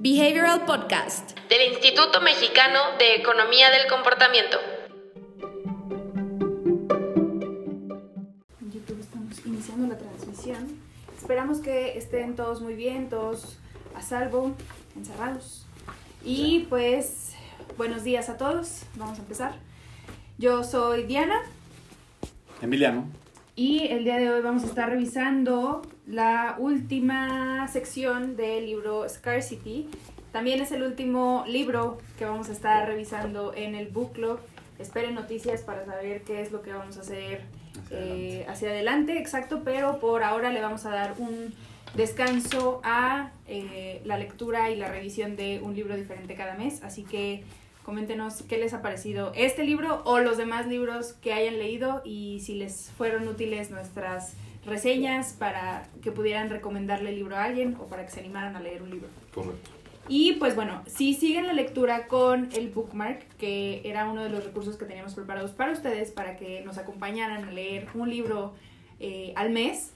Behavioral Podcast del Instituto Mexicano de Economía del Comportamiento. En YouTube estamos iniciando la transmisión. Esperamos que estén todos muy bien, todos a salvo, encerrados. Y pues, buenos días a todos. Vamos a empezar. Yo soy Diana. Emiliano. Y el día de hoy vamos a estar revisando la última sección del libro Scarcity. También es el último libro que vamos a estar revisando en el book club. Esperen noticias para saber qué es lo que vamos a hacer hacia, eh, adelante. hacia adelante, exacto, pero por ahora le vamos a dar un descanso a eh, la lectura y la revisión de un libro diferente cada mes. Así que Coméntenos qué les ha parecido este libro o los demás libros que hayan leído y si les fueron útiles nuestras reseñas para que pudieran recomendarle el libro a alguien o para que se animaran a leer un libro. Correcto. Y pues bueno, si siguen la lectura con el bookmark, que era uno de los recursos que teníamos preparados para ustedes, para que nos acompañaran a leer un libro eh, al mes,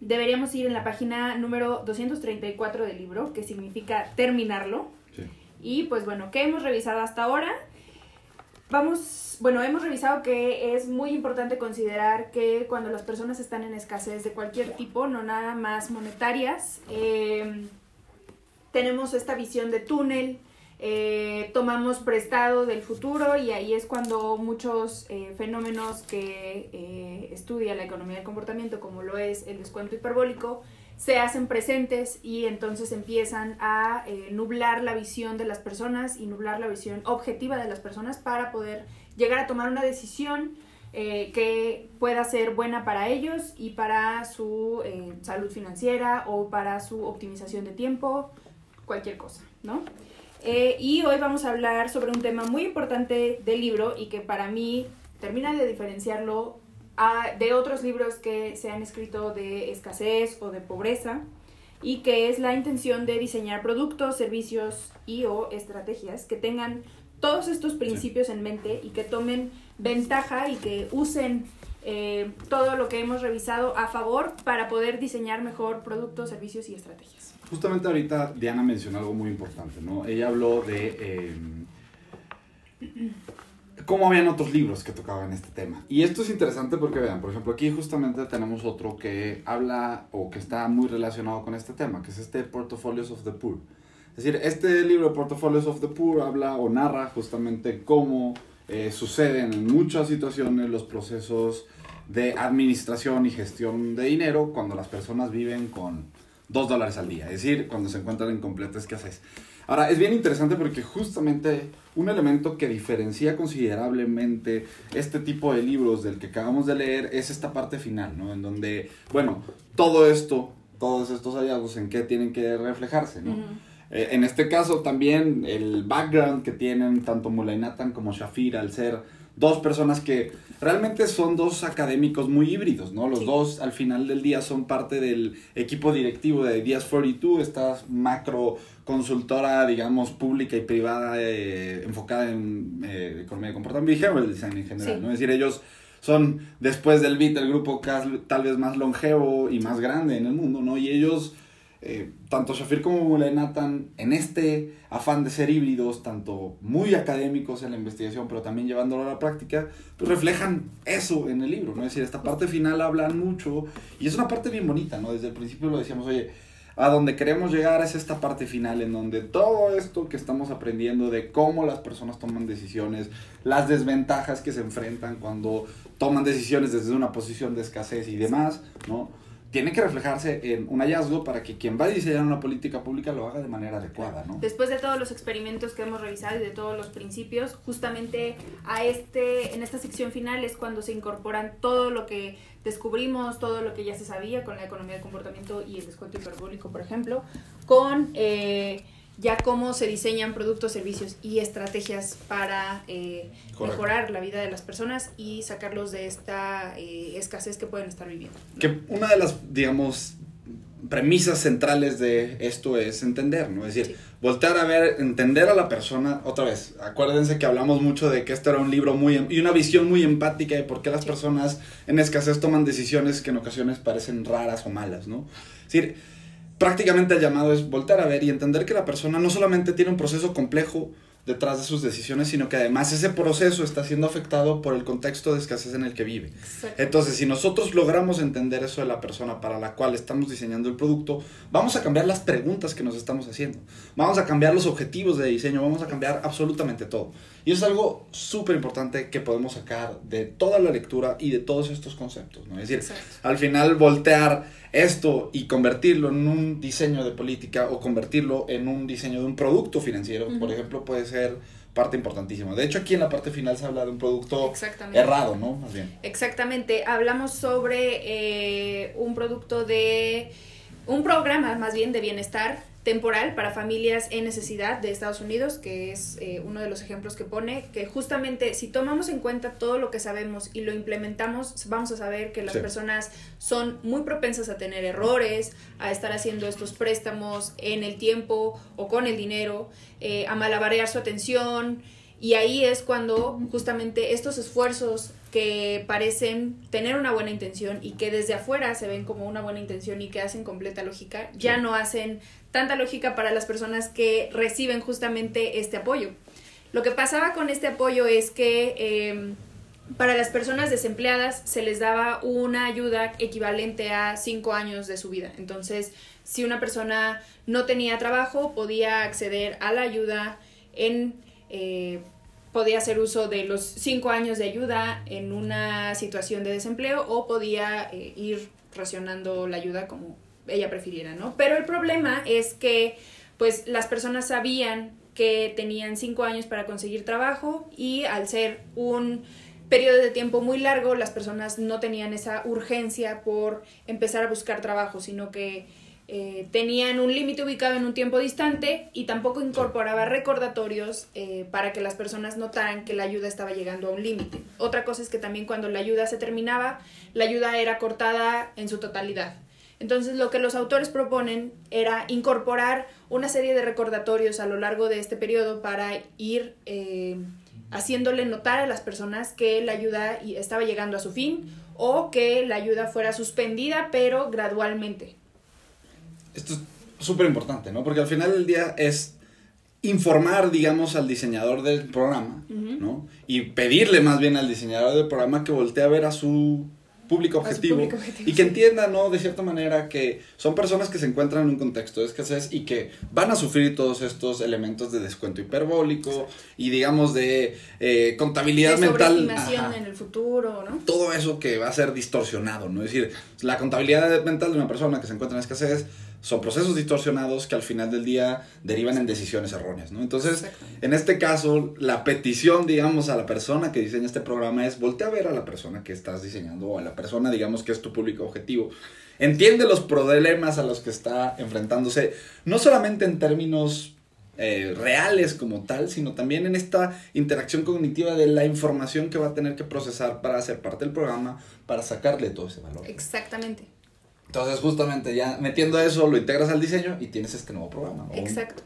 deberíamos ir en la página número 234 del libro, que significa terminarlo. Y pues bueno, ¿qué hemos revisado hasta ahora? Vamos, bueno, hemos revisado que es muy importante considerar que cuando las personas están en escasez de cualquier tipo, no nada más monetarias, eh, tenemos esta visión de túnel, eh, tomamos prestado del futuro y ahí es cuando muchos eh, fenómenos que eh, estudia la economía del comportamiento, como lo es el descuento hiperbólico, se hacen presentes y entonces empiezan a eh, nublar la visión de las personas y nublar la visión objetiva de las personas para poder llegar a tomar una decisión eh, que pueda ser buena para ellos y para su eh, salud financiera o para su optimización de tiempo, cualquier cosa, ¿no? y hoy vamos a hablar sobre un tema muy importante del libro y que para mí termina de diferenciarlo de otros libros que se han escrito de escasez o de pobreza y que es la intención de diseñar productos, servicios y o estrategias que tengan todos estos principios en mente y que tomen ventaja y que usen eh, todo lo que hemos revisado a favor para poder diseñar mejor productos, servicios y estrategias. Justamente ahorita Diana mencionó algo muy importante, ¿no? Ella habló de... Eh, cómo habían otros libros que tocaban este tema. Y esto es interesante porque vean, por ejemplo, aquí justamente tenemos otro que habla o que está muy relacionado con este tema, que es este Portfolios of the Poor. Es decir, este libro, Portfolios of the Poor, habla o narra justamente cómo eh, suceden en muchas situaciones los procesos de administración y gestión de dinero cuando las personas viven con dos dólares al día, es decir, cuando se encuentran en completa escasez. Ahora, es bien interesante porque justamente un elemento que diferencia considerablemente este tipo de libros del que acabamos de leer es esta parte final, ¿no? En donde, bueno, todo esto, todos estos hallazgos, ¿en qué tienen que reflejarse, ¿no? Eh, en este caso también el background que tienen tanto Mulay Nathan como Shafir al ser dos personas que realmente son dos académicos muy híbridos, ¿no? Los dos al final del día son parte del equipo directivo de Ideas 42, esta macro consultora, digamos, pública y privada eh, enfocada en eh, economía de comportamiento y behavioral design en general, ¿no? Es decir, ellos son, después del BIT, el grupo tal vez más longevo y más grande en el mundo, ¿no? Y ellos eh, tanto Shafir como Nathan, en este afán de ser híbridos, tanto muy académicos en la investigación, pero también llevándolo a la práctica, pues reflejan eso en el libro, ¿no? Es decir, esta parte final hablan mucho y es una parte bien bonita, ¿no? Desde el principio lo decíamos, oye, a donde queremos llegar es esta parte final en donde todo esto que estamos aprendiendo de cómo las personas toman decisiones, las desventajas que se enfrentan cuando toman decisiones desde una posición de escasez y demás, ¿no? Tiene que reflejarse en un hallazgo para que quien va a diseñar una política pública lo haga de manera adecuada, ¿no? Después de todos los experimentos que hemos revisado y de todos los principios, justamente a este, en esta sección final es cuando se incorporan todo lo que descubrimos, todo lo que ya se sabía con la economía del comportamiento y el descuento hiperbólico, por ejemplo, con eh, ya cómo se diseñan productos, servicios y estrategias para eh, mejorar la vida de las personas y sacarlos de esta eh, escasez que pueden estar viviendo. Que una de las, digamos, premisas centrales de esto es entender, ¿no? Es decir, voltear a ver, entender a la persona, otra vez, acuérdense que hablamos mucho de que este era un libro muy, em, y una visión muy empática de por qué las personas en escasez toman decisiones que en ocasiones parecen raras o malas, ¿no? Es decir, prácticamente el llamado es voltear a ver y entender que la persona no solamente tiene un proceso complejo detrás de sus decisiones, sino que además ese proceso está siendo afectado por el contexto de escasez en el que vive. Exacto. Entonces, si nosotros logramos entender eso de la persona para la cual estamos diseñando el producto, vamos a cambiar las preguntas que nos estamos haciendo, vamos a cambiar los objetivos de diseño, vamos a cambiar absolutamente todo. Y eso es algo súper importante que podemos sacar de toda la lectura y de todos estos conceptos, ¿no? Es decir, Exacto. al final voltear esto y convertirlo en un diseño de política o convertirlo en un diseño de un producto financiero, por ejemplo, puede ser parte importantísima. De hecho, aquí en la parte final se habla de un producto errado, ¿no? Más bien. Exactamente, hablamos sobre eh, un producto de, un programa más bien de bienestar temporal para familias en necesidad de Estados Unidos, que es eh, uno de los ejemplos que pone, que justamente si tomamos en cuenta todo lo que sabemos y lo implementamos, vamos a saber que las Sí. personas son muy propensas a tener errores, a estar haciendo estos préstamos en el tiempo o con el dinero, eh, a malabarear su atención, y ahí es cuando justamente estos esfuerzos que parecen tener una buena intención y que desde afuera se ven como una buena intención y que hacen completa lógica, ya no hacen tanta lógica para las personas que reciben justamente este apoyo. Lo que pasaba con este apoyo es que eh, para las personas desempleadas se les daba una ayuda equivalente a cinco años de su vida. Entonces, si una persona no tenía trabajo, podía acceder a la ayuda en... eh, podía hacer uso de los cinco años de ayuda en una situación de desempleo o podía eh, ir racionando la ayuda como ella prefiriera, ¿no? Pero el problema es que pues las personas sabían que tenían cinco años para conseguir trabajo y al ser un periodo de tiempo muy largo, las personas no tenían esa urgencia por empezar a buscar trabajo, sino que eh, tenían un límite ubicado en un tiempo distante y tampoco incorporaba recordatorios eh, para que las personas notaran que la ayuda estaba llegando a un límite. Otra cosa es que también cuando la ayuda se terminaba, la ayuda era cortada en su totalidad. Entonces lo que los autores proponen era incorporar una serie de recordatorios a lo largo de este periodo para ir eh, haciéndole notar a las personas que la ayuda estaba llegando a su fin o que la ayuda fuera suspendida pero gradualmente. Esto es súper importante, ¿no? Porque al final del día es informar, digamos, al diseñador del programa. ¿no? Y pedirle más bien al diseñador del programa que voltee a ver a su público objetivo, público objetivo, y que entienda, ¿no? De cierta manera que son personas que se encuentran en un contexto de escasez y que van a sufrir todos estos elementos de descuento hiperbólico y digamos de eh, contabilidad de mental. sobreestimación Ajá en el futuro, ¿no? todo eso que va a ser distorsionado, ¿no? Es decir, la contabilidad mental de una persona que se encuentra en escasez son procesos distorsionados que al final del día derivan en decisiones erróneas, ¿no? Entonces, en este caso, la petición, digamos, a la persona que diseña este programa es voltea a ver a la persona que estás diseñando o a la persona, digamos, que es tu público objetivo. Entiende los problemas a los que está enfrentándose, no solamente en términos eh, reales como tal, sino también en esta interacción cognitiva de la información que va a tener que procesar para ser parte del programa, para sacarle todo ese valor. Exactamente. Entonces, justamente ya metiendo eso, lo integras al diseño y tienes este nuevo programa. o un- Exacto.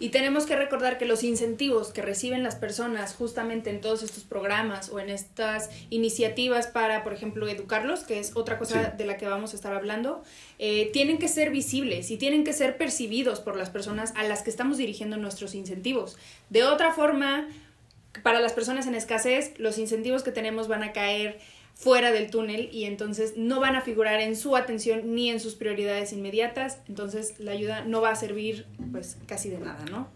Y tenemos que recordar que los incentivos que reciben las personas justamente en todos estos programas o en estas iniciativas para, por ejemplo, educarlos, que es otra cosa Sí. de la que vamos a estar hablando, eh, tienen que ser visibles y tienen que ser percibidos por las personas a las que estamos dirigiendo nuestros incentivos. De otra forma, para las personas en escasez, los incentivos que tenemos van a caer fuera del túnel y entonces no van a figurar en su atención ni en sus prioridades inmediatas, entonces la ayuda no va a servir pues casi de nada, ¿no?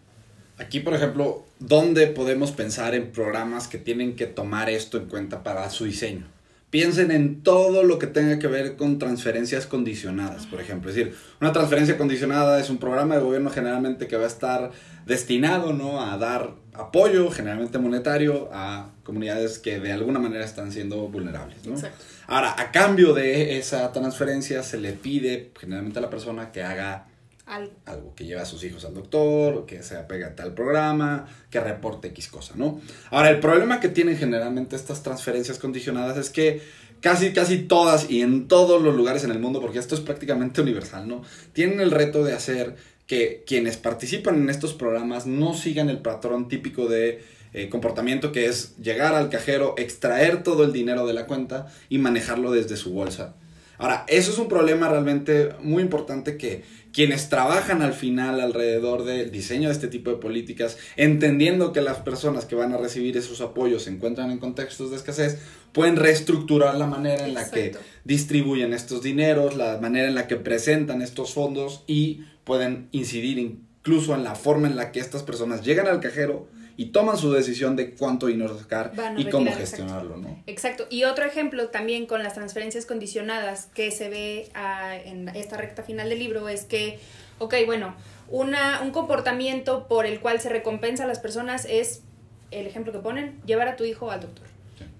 Aquí, por ejemplo, ¿dónde podemos pensar en programas que tienen que tomar esto en cuenta para su diseño? Piensen en todo lo que tenga que ver con transferencias condicionadas, por ejemplo. Es decir, una transferencia condicionada es un programa de gobierno generalmente que va a estar destinado ¿no? a dar apoyo, generalmente monetario, a comunidades que de alguna manera están siendo vulnerables. ¿no? Exacto. Ahora, a cambio de esa transferencia, se le pide generalmente a la persona que haga Algo. algo, que lleve a sus hijos al doctor, que se apegue a tal programa, que reporte X cosa, ¿no? Ahora, el problema que tienen generalmente estas transferencias condicionadas es que casi, casi todas y en todos los lugares en el mundo, porque esto es prácticamente universal, ¿no? Tienen el reto de hacer que quienes participan en estos programas no sigan el patrón típico de eh, comportamiento que es llegar al cajero, extraer todo el dinero de la cuenta y manejarlo desde su bolsa. Ahora, eso es un problema realmente muy importante que quienes trabajan al final alrededor del diseño de este tipo de políticas, entendiendo que las personas que van a recibir esos apoyos se encuentran en contextos de escasez, pueden reestructurar la manera en la que distribuyen estos dineros, la manera en la que presentan estos fondos y pueden incidir incluso en la forma en la que estas personas llegan al cajero y toman su decisión de cuánto dinero sacar y cómo exacto. gestionarlo, ¿no? Exacto. Y otro ejemplo también con las transferencias condicionadas que se ve ah, en esta recta final del libro es que, ok, bueno, una, un comportamiento por el cual se recompensa a las personas es, el ejemplo que ponen, llevar a tu hijo al doctor.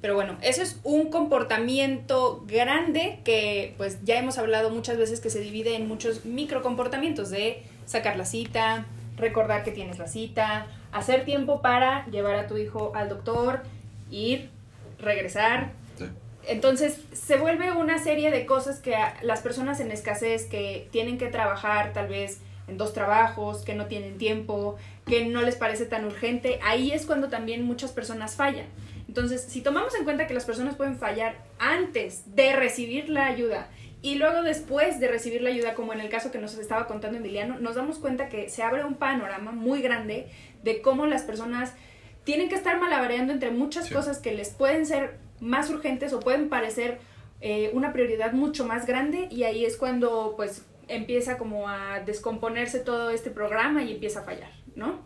Pero bueno, eso es un comportamiento grande que pues ya hemos hablado muchas veces que se divide en muchos microcomportamientos de sacar la cita, recordar que tienes la cita, hacer tiempo para llevar a tu hijo al doctor, ir, regresar. Sí. Entonces se vuelve una serie de cosas que las personas en escasez que tienen que trabajar tal vez en dos trabajos, que no tienen tiempo, que no les parece tan urgente, ahí es cuando también muchas personas fallan. Entonces, si tomamos en cuenta que las personas pueden fallar antes de recibir la ayuda y luego después de recibir la ayuda, como en el caso que nos estaba contando Emiliano, nos damos cuenta que se abre un panorama muy grande de cómo las personas tienen que estar malabareando entre muchas Sí. cosas que les pueden ser más urgentes o pueden parecer eh, una prioridad mucho más grande y ahí es cuando pues empieza como a descomponerse todo este programa y empieza a fallar, ¿no?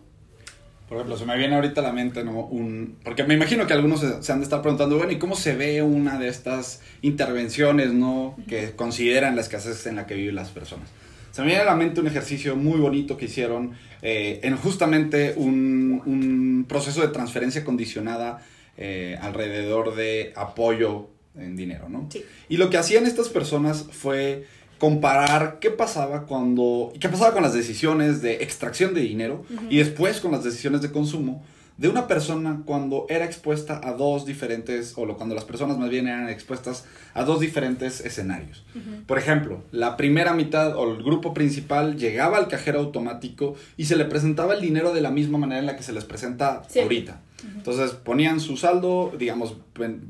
Por ejemplo, se me viene ahorita a la mente, ¿no? Un, porque me imagino que algunos se, se han de estar preguntando, bueno, ¿y cómo se ve una de estas intervenciones, ¿no? Que consideran la escasez en la que viven las personas. Se me viene a la mente un ejercicio muy bonito que hicieron eh, en justamente un, un proceso de transferencia condicionada eh, alrededor de apoyo en dinero, ¿no? Sí. Y lo que hacían estas personas fue comparar qué pasaba cuando qué pasaba con las decisiones de extracción de dinero y después con las decisiones de consumo de una persona cuando era expuesta a dos diferentes o lo- cuando las personas más bien eran expuestas a dos diferentes escenarios. Por ejemplo, la primera mitad o el grupo principal llegaba al cajero automático y se le presentaba el dinero de la misma manera en la que se les presenta Sí. ahorita. Entonces ponían su saldo, digamos,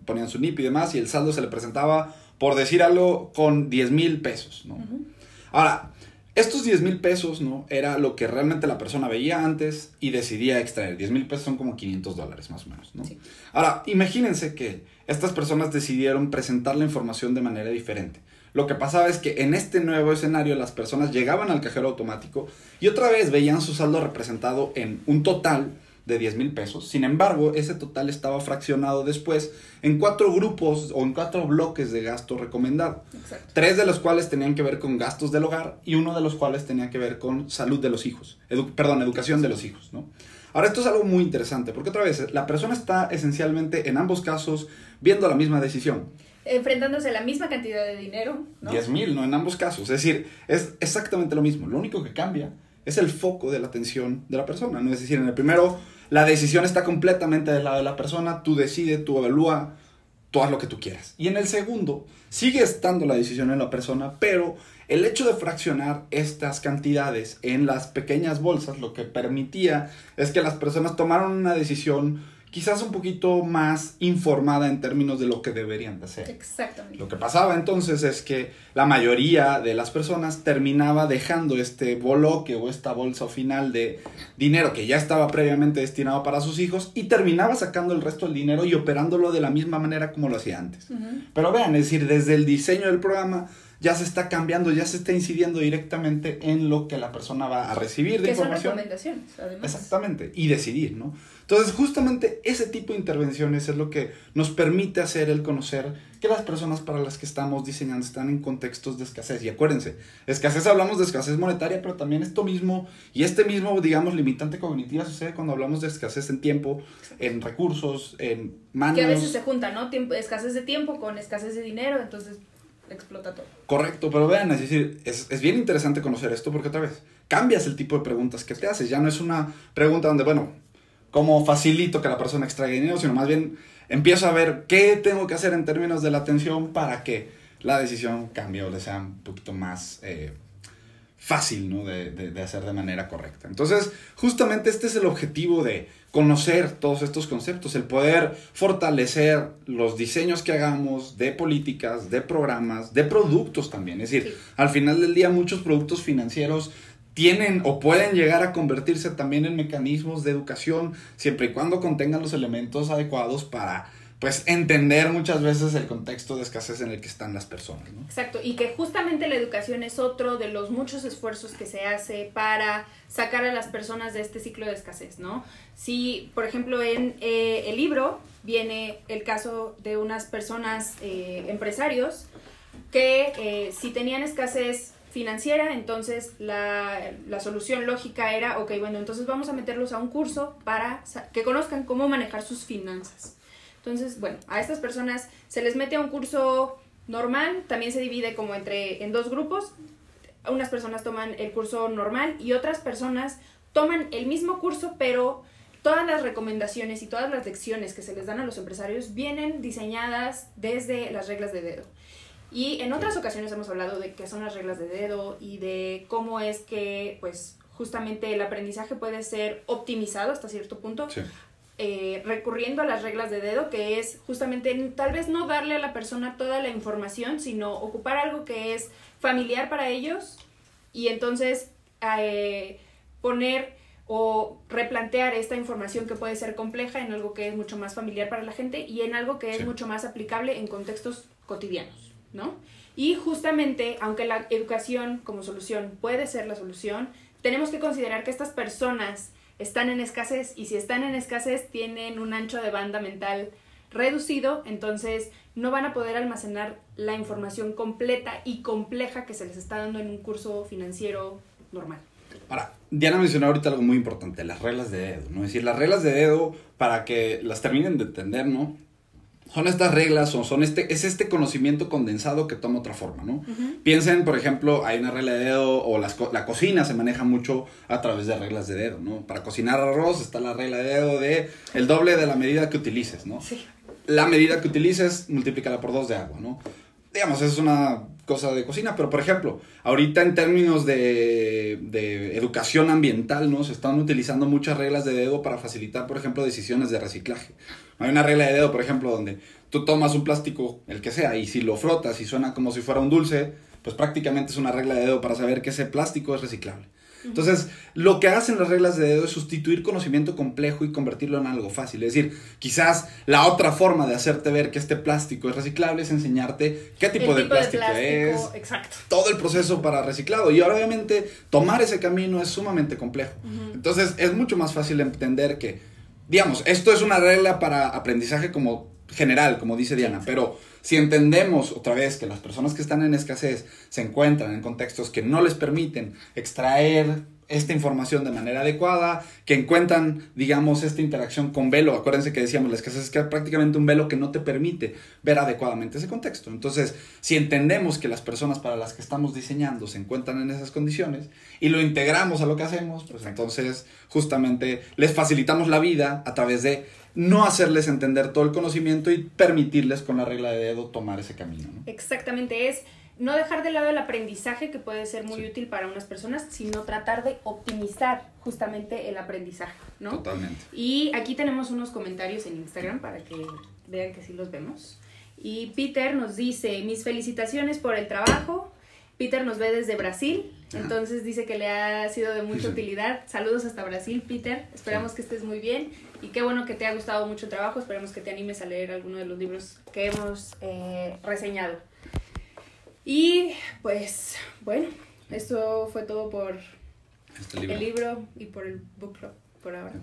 ponían su NIP y demás, y el saldo se le presentaba, por decir algo, con 10 mil pesos, ¿no? Ahora, estos 10 mil pesos, ¿no? Era lo que realmente la persona veía antes y decidía extraer. 10 mil pesos son como 500 dólares, más o menos, ¿no? Sí. Ahora, imagínense que estas personas decidieron presentar la información de manera diferente. Lo que pasaba es que en este nuevo escenario las personas llegaban al cajero automático y otra vez veían su saldo representado en un total de 10 mil pesos. Sin embargo, ese total estaba fraccionado después en cuatro grupos o en cuatro bloques de gasto recomendado. Exacto. Tres de los cuales tenían que ver con gastos del hogar y uno de los cuales tenía que ver con salud de los hijos. Edu- perdón, educación de los hijos, ¿no? Ahora, esto es algo muy interesante, porque otra vez, la persona está esencialmente en ambos casos viendo la misma decisión. Enfrentándose a la misma cantidad de dinero, ¿no? 10 mil, ¿no? En ambos casos. Es decir, es exactamente lo mismo. Lo único que cambia es el foco de la atención de la persona, ¿no? Es decir, en el primero, la decisión está completamente del lado de la persona, tú decides, tú evalúa, tú haz lo que tú quieras. Y en el segundo, sigue estando la decisión en la persona, pero el hecho de fraccionar estas cantidades en las pequeñas bolsas lo que permitía es que las personas tomaran una decisión quizás un poquito más informada en términos de lo que deberían de hacer. Exactamente. Lo que pasaba entonces es que la mayoría de las personas terminaba dejando este bloque o esta bolsa final de dinero que ya estaba previamente destinado para sus hijos y terminaba sacando el resto del dinero y operándolo de la misma manera como lo hacía antes. Pero vean, es decir, desde el diseño del programa ya se está cambiando, ya se está incidiendo directamente en lo que la persona va a recibir de Que son información. recomendaciones, además. Exactamente, y decidir, ¿no? Entonces, justamente ese tipo de intervenciones es lo que nos permite hacer el conocer que las personas para las que estamos diseñando están en contextos de escasez. Y acuérdense, escasez hablamos de escasez monetaria, pero también esto mismo y este mismo, digamos, limitante cognitiva sucede cuando hablamos de escasez en tiempo, en recursos, en manos. Que a veces se junta, ¿no? Tiempo, escasez de tiempo con escasez de dinero, entonces explota todo. Correcto, pero vean, es decir, es, es bien interesante conocer esto porque otra vez, cambias el tipo de preguntas que te haces. Ya no es una pregunta donde, bueno, ¿cómo facilito que la persona extraiga dinero? Sino más bien empiezo a ver qué tengo que hacer en términos de la atención para que la decisión cambie o le sea un poquito más eh, fácil ¿no? de, de, hacer de manera correcta. Entonces, justamente este es el objetivo de conocer todos estos conceptos, el poder fortalecer los diseños que hagamos de políticas, de programas, de productos también. Es decir, al final del día muchos productos financieros tienen o pueden llegar a convertirse también en mecanismos de educación siempre y cuando contengan los elementos adecuados para pues entender muchas veces el contexto de escasez en el que están las personas. ¿no? Exacto, y que justamente la educación es otro de los muchos esfuerzos que se hace para sacar a las personas de este ciclo de escasez, ¿no? Si, por ejemplo, en eh, el libro viene el caso de unas personas, eh, empresarios, que eh, si tenían escasez financiera, entonces la, la, solución lógica era, ok, bueno, entonces vamos a meterlos a un curso para que conozcan cómo manejar sus finanzas. Entonces, bueno, a estas personas se les mete a un curso normal, también se divide como entre en dos grupos. Unas personas toman el curso normal y otras personas toman el mismo curso, pero todas las recomendaciones y todas las lecciones que se les dan a los empresarios vienen diseñadas desde las reglas de dedo. Y en otras ocasiones hemos hablado de qué son las reglas de dedo y de cómo es que, pues, justamente el aprendizaje puede ser optimizado hasta cierto punto Sí. Eh, recurriendo a las reglas de dedo, que es justamente tal vez no darle a la persona toda la información, sino ocupar algo que es familiar para ellos y entonces eh, poner o replantear esta información que puede ser compleja en algo que es mucho más familiar para la gente y en algo que es Sí. mucho más aplicable en contextos cotidianos, ¿no? Y justamente, aunque la educación como solución puede ser la solución, tenemos que considerar que estas personas están en escasez y si están en escasez tienen un ancho de banda mental reducido, entonces no van a poder almacenar la información completa y compleja que se les está dando en un curso financiero normal. Ahora, Diana mencionó ahorita algo muy importante, las reglas de dedo, ¿no? Es decir, las reglas de dedo, para que las terminen de entender, ¿no? Son estas reglas, o son este, es este conocimiento condensado que toma otra forma, ¿no? Piensen, por ejemplo, hay una regla de dedo, o las, la cocina se maneja mucho a través de reglas de dedo, ¿no? Para cocinar arroz está la regla de dedo de el doble de la medida que utilices, ¿no? Sí. la medida que utilices, multiplícala por dos de agua, ¿no? Digamos, es una cosa de cocina, pero por ejemplo, ahorita en términos de, de educación ambiental, ¿no? Se están utilizando muchas reglas de dedo para facilitar, por ejemplo, decisiones de reciclaje. Hay una regla de dedo, por ejemplo, donde tú tomas un plástico, el que sea, y si lo frotas y suena como si fuera un dulce, pues prácticamente es una regla de dedo para saber que ese plástico es reciclable. Entonces, lo que hacen las reglas de dedo es sustituir conocimiento complejo y convertirlo en algo fácil. Es decir, quizás la otra forma de hacerte ver que este plástico es reciclable es enseñarte qué tipo, de, plástico es, Exacto. todo el proceso para reciclado. Y ahora, obviamente, tomar ese camino es sumamente complejo. Entonces, es mucho más fácil entender que, digamos, esto es una regla para aprendizaje como general, como dice Diana, pero si entendemos otra vez que las personas que están en escasez se encuentran en contextos que no les permiten extraer esta información de manera adecuada, que encuentran, digamos, esta interacción con velo. Acuérdense que decíamos, la escasez es que es prácticamente un velo que no te permite ver adecuadamente ese contexto. Entonces, si entendemos que las personas para las que estamos diseñando se encuentran en esas condiciones y lo integramos a lo que hacemos, pues entonces justamente les facilitamos la vida a través de no hacerles entender todo el conocimiento y permitirles con la regla de dedo tomar ese camino. ¿no? Exactamente, es no dejar de lado el aprendizaje que puede ser muy Sí. útil para unas personas, sino tratar de optimizar justamente el aprendizaje, ¿no? Totalmente. Y aquí tenemos unos comentarios en Instagram para que vean que sí los vemos. Y Peter nos dice, mis felicitaciones por el trabajo. Peter nos ve desde Brasil, Ajá. entonces dice que le ha sido de mucha Sí. utilidad. Saludos hasta Brasil, Peter. Esperamos que estés muy bien y qué bueno que te ha gustado mucho el trabajo. Esperemos que te animes a leer alguno de los libros que hemos eh, reseñado. Y pues, bueno, esto fue todo por Este libro. el libro y por el book club por ahora.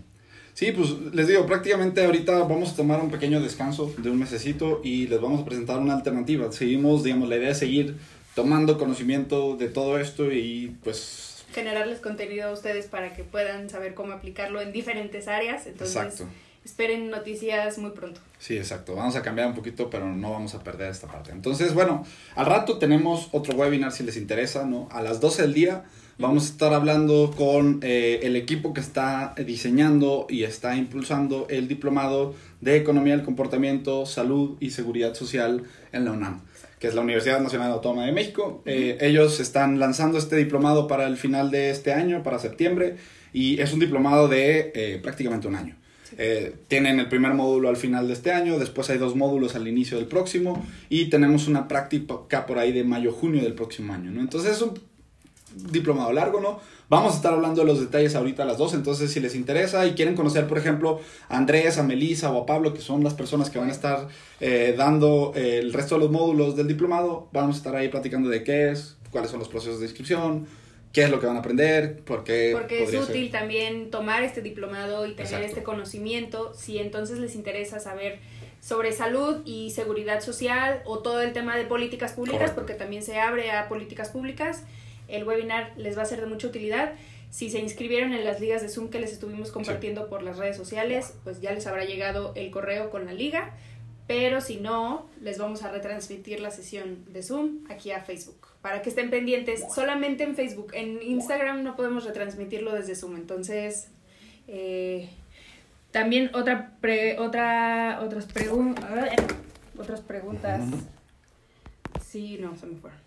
Sí, pues les digo, prácticamente ahorita vamos a tomar un pequeño descanso de un mesecito y les vamos a presentar una alternativa. Seguimos, digamos, la idea es seguir tomando conocimiento de todo esto y pues... generarles contenido a ustedes para que puedan saber cómo aplicarlo en diferentes áreas. Entonces, Exacto. Esperen noticias muy pronto. Sí, exacto. Vamos a cambiar un poquito, pero no vamos a perder esta parte. Entonces, bueno, al rato tenemos otro webinar si les interesa, ¿no? A las 12 del día vamos a estar hablando con eh, el equipo que está diseñando y está impulsando el diplomado de Economía del Comportamiento, Salud y Seguridad Social en la UNAM. que es la Universidad Nacional Autónoma de México. Eh, ellos están lanzando este diplomado para el final de este año, para septiembre, y es un diplomado de eh, prácticamente un año. Eh, tienen el primer módulo al final de este año, después hay dos módulos al inicio del próximo y tenemos una práctica por ahí de mayo-junio del próximo año. Entonces es un diplomado largo, ¿no? Vamos a estar hablando de los detalles ahorita a las dos, entonces si les interesa y quieren conocer, por ejemplo, a Andrés, a Melissa o a Pablo, que son las personas que van a estar eh, dando eh, el resto de los módulos del diplomado, vamos a estar ahí platicando de qué es, cuáles son los procesos de inscripción, qué es lo que van a aprender, por qué... Porque es ser. útil también tomar este diplomado y tener Exacto. este conocimiento si entonces les interesa saber sobre salud y seguridad social o todo el tema de políticas públicas, Correcto. porque también se abre a políticas públicas. El webinar les va a ser de mucha utilidad. Si se inscribieron en las ligas de Zoom que les estuvimos compartiendo por las redes sociales, pues ya les habrá llegado el correo con la liga. Pero si no, les vamos a retransmitir la sesión de Zoom aquí a Facebook. Para que estén pendientes solamente en Facebook. En Instagram no podemos retransmitirlo desde Zoom. Entonces, eh, también otra pre- otra otras preguntas otras preguntas. Sí, no, se me fueron.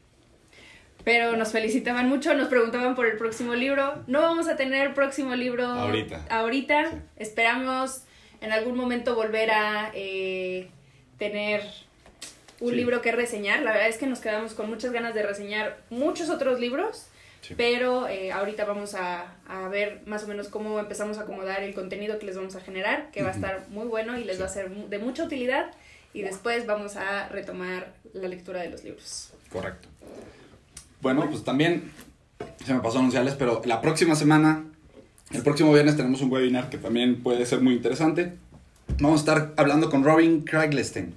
Pero nos felicitaban mucho, nos preguntaban por el próximo libro. No vamos a tener próximo libro Ahorita. ahorita. Sí. Esperamos en algún momento volver a eh, tener un Sí. libro que reseñar. La verdad es que nos quedamos con muchas ganas de reseñar muchos otros libros. Sí. Pero eh, ahorita vamos a, a ver más o menos cómo empezamos a acomodar el contenido que les vamos a generar, que va a estar muy bueno y les Sí. va a ser de mucha utilidad. Y después vamos a retomar la lectura de los libros. Correcto. Bueno, pues también se me pasó anunciarles, pero la próxima semana, el próximo viernes tenemos un webinar que también puede ser muy interesante. Vamos a estar hablando con Robin Craiglestein.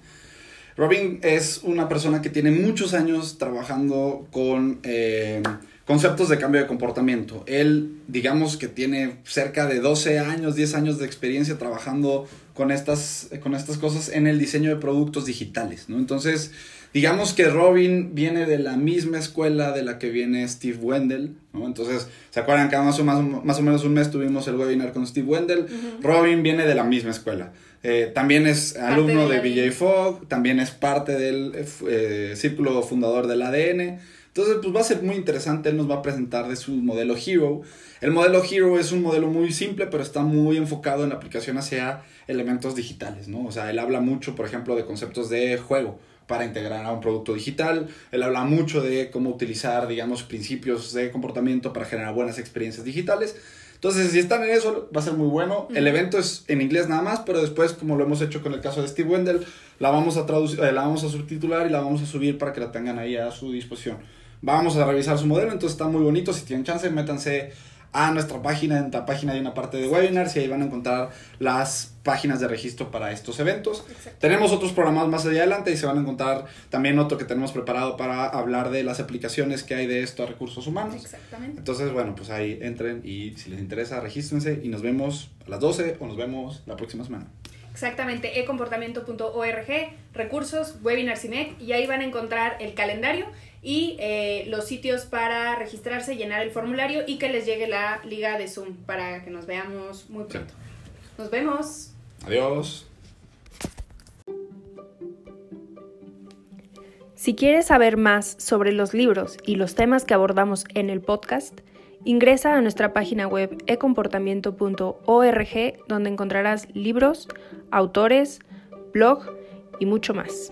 Robin es una persona que tiene muchos años trabajando con eh, conceptos de cambio de comportamiento. Él, digamos que tiene cerca de 12 años, 10 años de experiencia trabajando con estas, con estas cosas en el diseño de productos digitales, ¿no? Entonces, digamos que Robin viene de la misma escuela de la que viene Steve Wendell, ¿no? Entonces, ¿se acuerdan que más o, más, más o menos un mes tuvimos el webinar con Steve Wendell? Robin viene de la misma escuela. Eh, también es alumno de de BJ Fogg, también es parte del eh, eh, círculo fundador del ADN. Entonces, pues va a ser muy interesante. Él nos va a presentar de su modelo Hero. El modelo Hero es un modelo muy simple, pero está muy enfocado en la aplicación hacia elementos digitales, ¿no? O sea, él habla mucho, por ejemplo, de conceptos de juego para integrar a un producto digital. Él habla mucho de cómo utilizar, digamos, principios de comportamiento para generar buenas experiencias digitales. Entonces, si están en eso, va a ser muy bueno. El evento es en inglés nada más, pero después, como lo hemos hecho con el caso de Steve Wendell, la vamos a traducir, eh, la vamos a subtitular y la vamos a subir para que la tengan ahí a su disposición. Vamos a revisar su modelo, entonces está muy bonito. Si tienen chance, métanse a nuestra página. En la página hay una parte de webinars y ahí van a encontrar las páginas de registro para estos eventos. Tenemos otros programas más allá adelante y se van a encontrar también otro que tenemos preparado para hablar de las aplicaciones que hay de esto a recursos humanos. Exactamente. Entonces, bueno, pues ahí entren y si les interesa, regístrense y nos vemos a las 12 o nos vemos la próxima semana. Exactamente, ecomportamiento.org, recursos, webinars IMEC, y ahí van a encontrar el calendario y eh, los sitios para registrarse, llenar el formulario y que les llegue la liga de Zoom para que nos veamos muy pronto. Nos vemos. Adiós. Si quieres saber más sobre los libros y los temas que abordamos en el podcast, ingresa a nuestra página web ecomportamiento.org donde encontrarás libros, autores, blog y mucho más.